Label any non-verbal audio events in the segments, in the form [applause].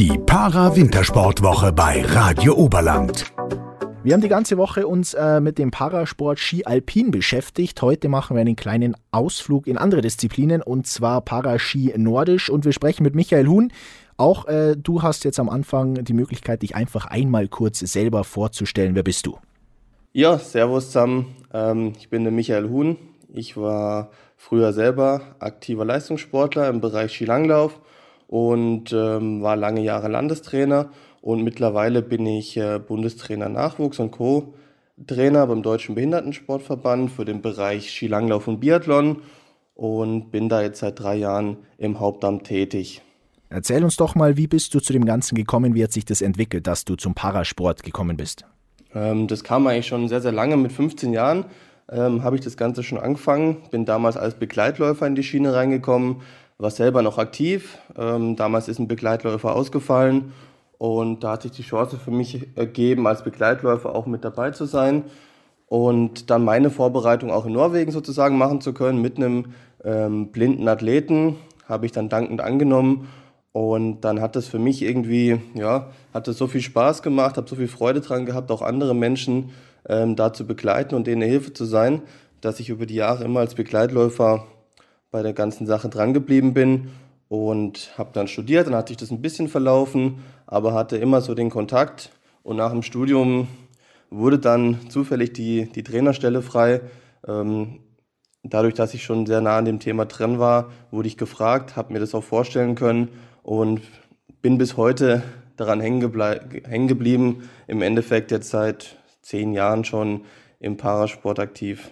Die Para-Wintersportwoche bei Radio Oberland. Wir haben die ganze Woche uns äh, mit dem Parasport Ski Alpin beschäftigt. Heute machen wir einen kleinen Ausflug in andere Disziplinen und zwar Paraski Nordisch und wir sprechen mit Michael Huhn. Auch äh, du hast jetzt am Anfang die Möglichkeit, dich einfach einmal kurz selber vorzustellen. Wer bist du? Ja, servus zusammen. Ähm, ich bin der Michael Huhn. Ich war früher selber aktiver Leistungssportler im Bereich Skilanglauf und ähm, war lange Jahre Landestrainer und mittlerweile bin ich äh, Bundestrainer Nachwuchs und Co-Trainer beim Deutschen Behindertensportverband für den Bereich Skilanglauf und Biathlon und bin da jetzt seit drei Jahren im Hauptamt tätig. Erzähl uns doch mal, wie bist du zu dem Ganzen gekommen? Wie hat sich das entwickelt, dass du zum Parasport gekommen bist? Ähm, das kam eigentlich schon sehr, sehr lange. Mit 15 Jahren ähm, habe ich das Ganze schon angefangen. Bin damals als Begleitläufer in die Schiene reingekommen, war selber noch aktiv. Ähm, damals ist ein Begleitläufer ausgefallen und da hat sich die Chance für mich ergeben, als Begleitläufer auch mit dabei zu sein und dann meine Vorbereitung auch in Norwegen sozusagen machen zu können mit einem ähm, blinden Athleten. Habe ich dann dankend angenommen und dann hat das für mich irgendwie, ja, hat das so viel Spaß gemacht, habe so viel Freude dran gehabt, auch andere Menschen ähm, da zu begleiten und denen eine Hilfe zu sein, dass ich über die Jahre immer als Begleitläufer bei der ganzen Sache dran geblieben bin und habe dann studiert. Dann hatte ich das ein bisschen verlaufen, aber hatte immer so den Kontakt. Und nach dem Studium wurde dann zufällig die, die Trainerstelle frei. Ähm, dadurch, dass ich schon sehr nah an dem Thema drin war, wurde ich gefragt, habe mir das auch vorstellen können und bin bis heute daran hängen geblieben. Im Endeffekt jetzt seit zehn Jahren schon im Parasport aktiv.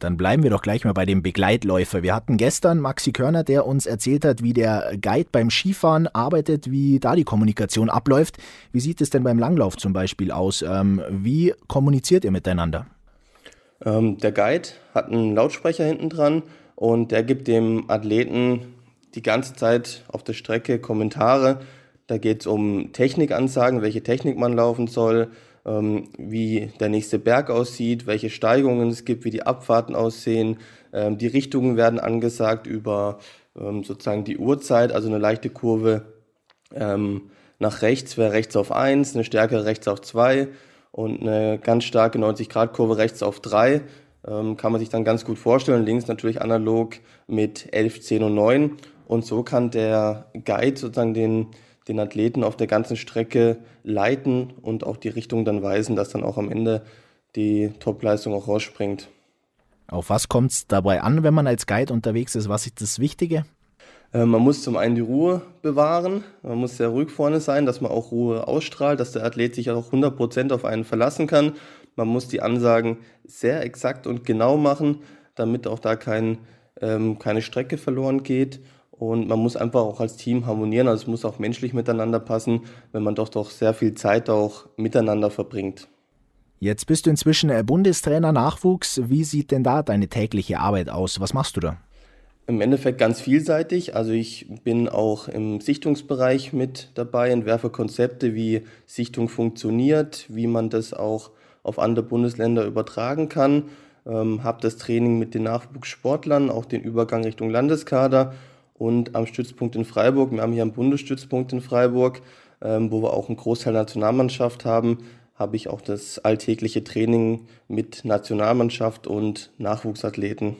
Dann bleiben wir doch gleich mal bei dem Begleitläufer. Wir hatten gestern Maxi Körner, der uns erzählt hat, wie der Guide beim Skifahren arbeitet, wie da die Kommunikation abläuft. Wie sieht es denn beim Langlauf zum Beispiel aus? Ähm, wie kommuniziert ihr miteinander? Ähm, der Guide hat einen Lautsprecher hinten dran und der gibt dem Athleten die ganze Zeit auf der Strecke Kommentare. Da geht es um Technikansagen, welche Technik man laufen soll, wie der nächste Berg aussieht, welche Steigungen es gibt, wie die Abfahrten aussehen. Ähm, die Richtungen werden angesagt über ähm, sozusagen die Uhrzeit, also eine leichte Kurve nach rechts wäre rechts auf 1, eine stärkere rechts auf 2 und eine ganz starke 90-Grad-Kurve rechts auf 3. kann man sich dann ganz gut vorstellen. Links natürlich analog mit 11, 10 und 9. Und so kann der Guide sozusagen den, den Athleten auf der ganzen Strecke leiten und auch die Richtung dann weisen, dass dann auch am Ende die Topleistung auch rausspringt. Auf was kommt es dabei an, wenn man als Guide unterwegs ist? Was ist das Wichtige? Äh, man muss zum einen die Ruhe bewahren, man muss sehr ruhig vorne sein, dass man auch Ruhe ausstrahlt, dass der Athlet sich auch 100% auf einen verlassen kann. Man muss die Ansagen sehr exakt und genau machen, damit auch da kein, ähm, keine Strecke verloren geht. Und man muss einfach auch als Team harmonieren, also es muss auch menschlich miteinander passen, wenn man doch doch sehr viel Zeit auch miteinander verbringt. Jetzt bist du inzwischen äh, Bundestrainer Nachwuchs. Wie sieht denn da deine tägliche Arbeit aus? Was machst du da? Im Endeffekt ganz vielseitig. Also ich bin auch im Sichtungsbereich mit dabei, entwerfe Konzepte, wie Sichtung funktioniert, wie man das auch auf andere Bundesländer übertragen kann. Ähm, habe das Training mit den Nachwuchssportlern, auch den Übergang Richtung Landeskader und am Stützpunkt in Freiburg. Wir haben hier einen Bundesstützpunkt in Freiburg, ähm, wo wir auch einen Großteil Nationalmannschaft haben, habe ich auch das alltägliche Training mit Nationalmannschaft und Nachwuchsathleten.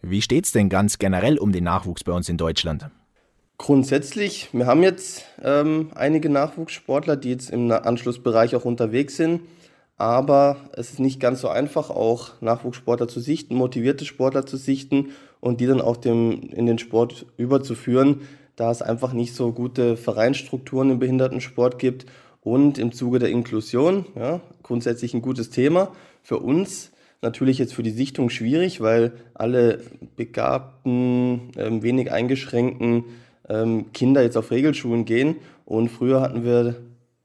Wie steht es denn ganz generell um den Nachwuchs bei uns in Deutschland? Grundsätzlich, wir haben jetzt ähm, einige Nachwuchssportler, die jetzt im Anschlussbereich auch unterwegs sind. Aber es ist nicht ganz so einfach, auch Nachwuchssportler zu sichten, motivierte Sportler zu sichten und die dann auch dem, in den Sport überzuführen, da es einfach nicht so gute Vereinsstrukturen im Behindertensport gibt. Und im Zuge der Inklusion, ja, grundsätzlich ein gutes Thema. Für uns natürlich jetzt für die Sichtung schwierig, weil alle begabten, ähm, wenig eingeschränkten ähm, Kinder jetzt auf Regelschulen gehen. Und früher hatten wir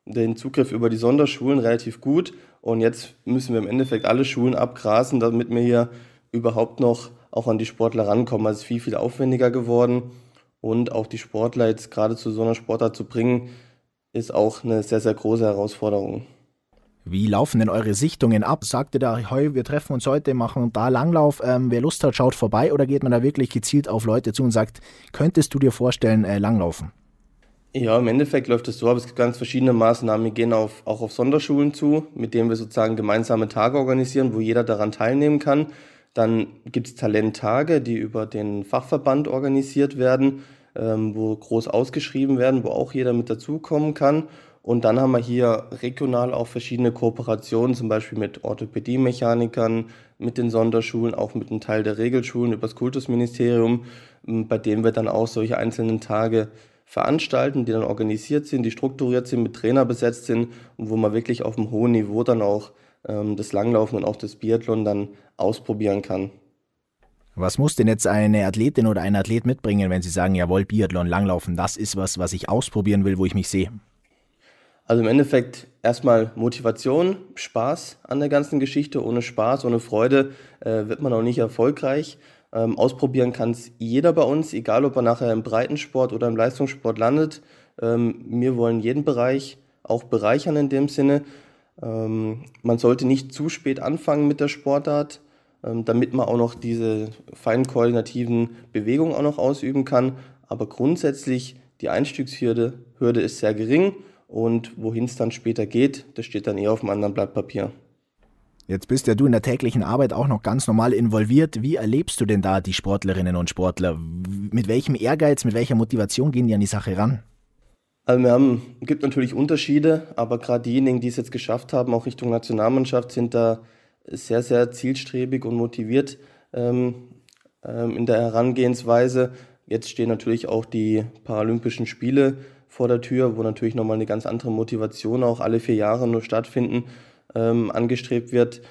den Zugriff über die Sonderschulen relativ gut. Und jetzt müssen wir im Endeffekt alle Schulen abgrasen, damit wir hier überhaupt noch auch an die Sportler rankommen. Also es ist viel, viel aufwendiger geworden. Und auch die Sportler jetzt gerade zu so einer Sportart zu bringen, ist auch eine sehr, sehr große Herausforderung. Wie laufen denn eure Sichtungen ab? Sagt ihr da, hey, wir treffen uns heute, machen da Langlauf, ähm, wer Lust hat, schaut vorbei oder geht man da wirklich gezielt auf Leute zu und sagt, könntest du dir vorstellen, äh, Langlaufen? Ja, im Endeffekt läuft es so, aber es gibt ganz verschiedene Maßnahmen. Wir gehen auf, auch auf Sonderschulen zu, mit denen wir sozusagen gemeinsame Tage organisieren, wo jeder daran teilnehmen kann. Dann gibt es Talenttage, die über den Fachverband organisiert werden, ähm, wo groß ausgeschrieben werden, wo auch jeder mit dazukommen kann. Und dann haben wir hier regional auch verschiedene Kooperationen, zum Beispiel mit Orthopädie-Mechanikern, mit den Sonderschulen, auch mit einem Teil der Regelschulen über das Kultusministerium, bei denen wir dann auch solche einzelnen Tage veranstalten, die dann organisiert sind, die strukturiert sind, mit Trainer besetzt sind und wo man wirklich auf einem hohen Niveau dann auch ähm, das Langlaufen und auch das Biathlon dann ausprobieren kann. Was muss denn jetzt eine Athletin oder ein Athlet mitbringen, wenn sie sagen, jawohl, Biathlon, Langlaufen, das ist was, was ich ausprobieren will, wo ich mich sehe? Also im Endeffekt erstmal Motivation, Spaß an der ganzen Geschichte. Ohne Spaß, ohne Freude äh, wird man auch nicht erfolgreich. Ähm, ausprobieren kann es jeder bei uns, egal ob er nachher im Breitensport oder im Leistungssport landet. Ähm, wir wollen jeden Bereich auch bereichern in dem Sinne. Ähm, man sollte nicht zu spät anfangen mit der Sportart, ähm, damit man auch noch diese feinen koordinativen Bewegungen auch noch ausüben kann. Aber grundsätzlich die Einstiegshürde Hürde ist sehr gering und wohin es dann später geht, das steht dann eher auf einem anderen Blatt Papier. Jetzt bist ja du in der täglichen Arbeit auch noch ganz normal involviert. Wie erlebst du denn da die Sportlerinnen und Sportler? Mit welchem Ehrgeiz, mit welcher Motivation gehen die an die Sache ran? Also wir haben, gibt natürlich Unterschiede, aber gerade diejenigen, die es jetzt geschafft haben, auch Richtung Nationalmannschaft, sind da sehr, sehr zielstrebig und motiviert ähm, ähm, in der Herangehensweise. Jetzt stehen natürlich auch die Paralympischen Spiele vor der Tür, wo natürlich nochmal eine ganz andere Motivation auch alle vier Jahre nur stattfinden ähm, angestrebt wird,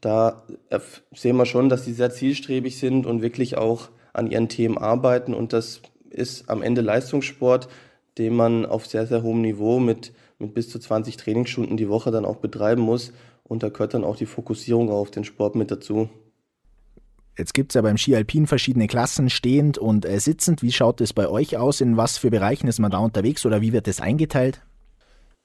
da sehen wir schon, dass sie sehr zielstrebig sind und wirklich auch an ihren Themen arbeiten. Und das ist am Ende Leistungssport, den man auf sehr, sehr hohem Niveau mit, mit bis zu 20 Trainingsstunden die Woche dann auch betreiben muss. Und da gehört dann auch die Fokussierung auf den Sport mit dazu. Jetzt gibt es ja beim Ski Alpin verschiedene Klassen, stehend und äh, sitzend. Wie schaut es bei euch aus? In was für Bereichen ist man da unterwegs oder wie wird das eingeteilt?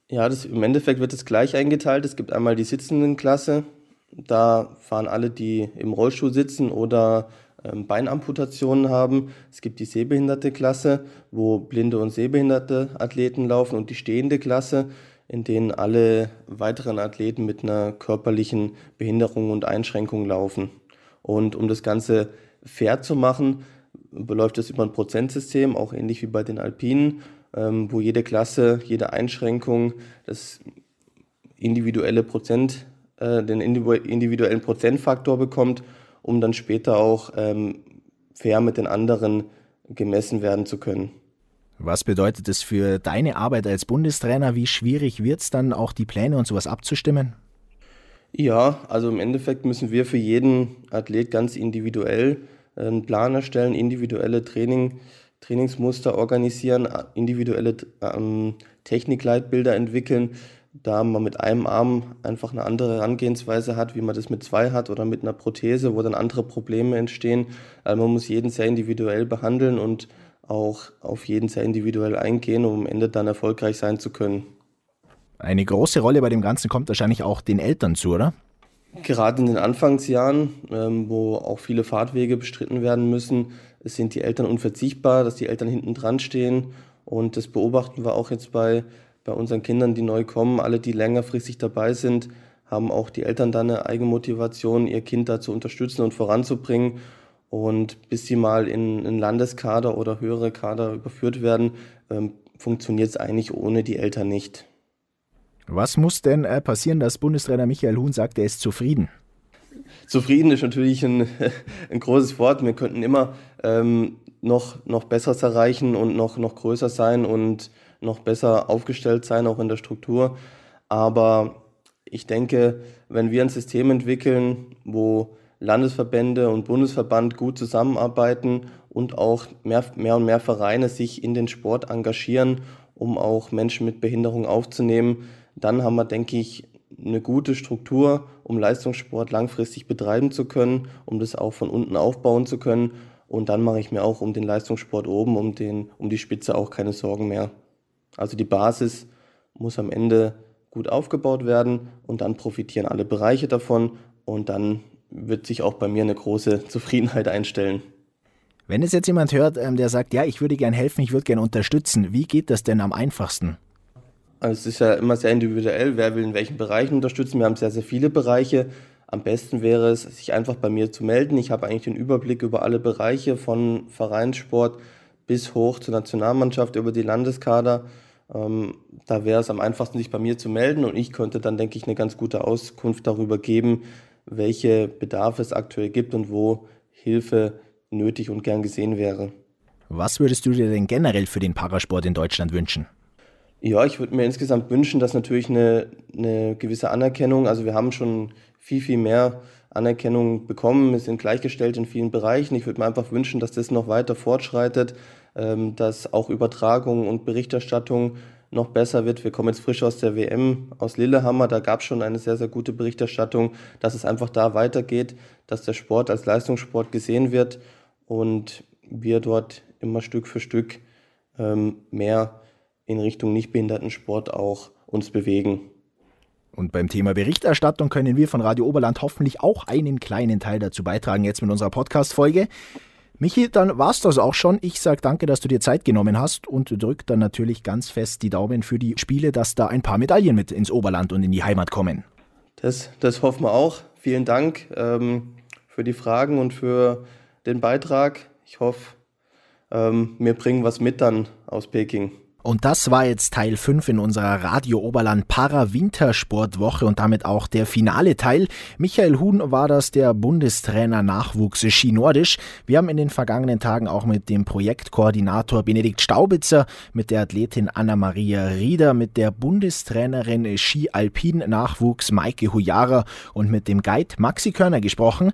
Ja, das, im Endeffekt wird es gleich eingeteilt. Es gibt einmal die sitzenden Klasse. Da fahren alle, die im Rollstuhl sitzen oder Beinamputationen haben. Es gibt die sehbehinderte Klasse, wo blinde und sehbehinderte Athleten laufen und die stehende Klasse, in denen alle weiteren Athleten mit einer körperlichen Behinderung und Einschränkung laufen. Und um das Ganze fair zu machen, beläuft es über ein Prozentsystem, auch ähnlich wie bei den Alpinen ähm, wo jede Klasse, jede Einschränkung das individuelle Prozent, äh, den individuellen Prozentfaktor bekommt, um dann später auch ähm, fair mit den anderen gemessen werden zu können. Was bedeutet das für deine Arbeit als Bundestrainer? Wie schwierig wird es dann auch die Pläne und sowas abzustimmen? Ja, also im Endeffekt müssen wir für jeden Athlet ganz individuell einen Plan erstellen, individuelle Training Trainingsmuster organisieren, individuelle ähm, Technikleitbilder entwickeln, da man mit einem Arm einfach eine andere Herangehensweise hat, wie man das mit zwei hat oder mit einer Prothese, wo dann andere Probleme entstehen. Also man muss jeden sehr individuell behandeln und auch auf jeden sehr individuell eingehen, um am Ende dann erfolgreich sein zu können. Eine große Rolle bei dem Ganzen kommt wahrscheinlich auch den Eltern zu, oder? Gerade in den Anfangsjahren, ähm, wo auch viele Fahrtwege bestritten werden müssen, sind die Eltern unverzichtbar, dass die Eltern hinten dran stehen. Und das beobachten wir auch jetzt bei, bei unseren Kindern, die neu kommen. Alle, die längerfristig dabei sind, haben auch die Eltern dann eine Eigenmotivation, ihr Kind da zu unterstützen und voranzubringen. Und bis sie mal in einen Landeskader oder höhere Kader überführt werden, ähm, funktioniert es eigentlich ohne die Eltern nicht. Was muss denn äh, passieren, dass Bundestrainer Michael Huhn sagt, er ist zufrieden? Zufrieden ist natürlich ein, [laughs] ein großes Wort. Wir könnten immer ähm, noch, noch Besseres erreichen und noch, noch größer sein und noch besser aufgestellt sein, auch in der Struktur. Aber ich denke, wenn wir ein System entwickeln, wo Landesverbände und Bundesverband gut zusammenarbeiten und auch mehr, mehr und mehr Vereine sich in den Sport engagieren, um auch Menschen mit Behinderung aufzunehmen, dann haben wir, denke ich, eine gute Struktur, um Leistungssport langfristig betreiben zu können, um das auch von unten aufbauen zu können. Und dann mache ich mir auch um den Leistungssport oben, um, den, um die Spitze auch keine Sorgen mehr. Also die Basis muss am Ende gut aufgebaut werden und dann profitieren alle Bereiche davon und dann wird sich auch bei mir eine große [laughs] Zufriedenheit einstellen. Wenn es jetzt jemand hört, ähm, der sagt, ja, ich würde gern helfen, ich würde gern unterstützen, wie geht das denn am einfachsten? Also es ist ja immer sehr individuell, wer will in welchen Bereichen unterstützen. Wir haben sehr, sehr viele Bereiche. Am besten wäre es, sich einfach bei mir zu melden. Ich habe eigentlich den Überblick über alle Bereiche von Vereinssport bis hoch zur Nationalmannschaft über die Landeskader. Ähm, da wäre es am einfachsten, sich bei mir zu melden und ich könnte dann, denke ich, eine ganz gute Auskunft darüber geben, welche Bedarfe es aktuell gibt und wo Hilfe nötig und gern gesehen wäre. Was würdest du dir denn generell für den Parasport in Deutschland wünschen? Ja, ich würde mir insgesamt wünschen, dass natürlich eine, eine gewisse Anerkennung, also wir haben schon viel, viel mehr Anerkennung bekommen, wir sind gleichgestellt in vielen Bereichen. Ich würde mir einfach wünschen, dass das noch weiter fortschreitet, dass auch Übertragung und Berichterstattung noch besser wird. Wir kommen jetzt frisch aus der WM aus Lillehammer, da gab es schon eine sehr, sehr gute Berichterstattung, dass es einfach da weitergeht, dass der Sport als Leistungssport gesehen wird und wir dort immer Stück für Stück ähm, mehr in Richtung Nichtbehindertensport auch uns bewegen. Und beim Thema Berichterstattung können wir von Radio Oberland hoffentlich auch einen kleinen Teil dazu beitragen, jetzt mit unserer Podcast-Folge. Michi, dann war's das auch schon. Ich sage danke, dass du dir Zeit genommen hast und drück dann natürlich ganz fest die Daumen für die Spiele, dass da ein paar Medaillen mit ins Oberland und in die Heimat kommen. Das, das hoffen wir auch. Vielen Dank ähm, für die Fragen und für den Beitrag. Ich hoffe, ähm, wir bringen was mit dann aus Peking. Und das war jetzt Teil 5 in unserer Radio Oberland Para-Wintersportwoche und damit auch der finale Teil. Michael Huhn war das der Bundestrainer Nachwuchs Ski Nordisch. Wir haben in den vergangenen Tagen auch mit dem Projektkoordinator Benedikt Staubitzer, mit der Athletin Anna-Maria Rieder, mit der Bundestrainerin Ski Alpin Nachwuchs Maike Hujara und mit dem Guide Maxi Körner gesprochen.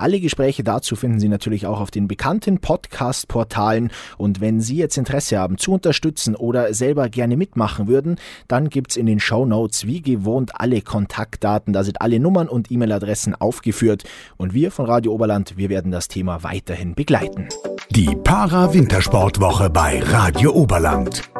Alle Gespräche dazu finden Sie natürlich auch auf den bekannten Podcast-Portalen. Und wenn Sie jetzt Interesse haben zu unterstützen oder selber gerne mitmachen würden, dann gibt's in den Show Notes wie gewohnt alle Kontaktdaten. Da sind alle Nummern und E-Mail-Adressen aufgeführt. Und wir von Radio Oberland, wir werden das Thema weiterhin begleiten. Die Para-Wintersportwoche bei Radio Oberland.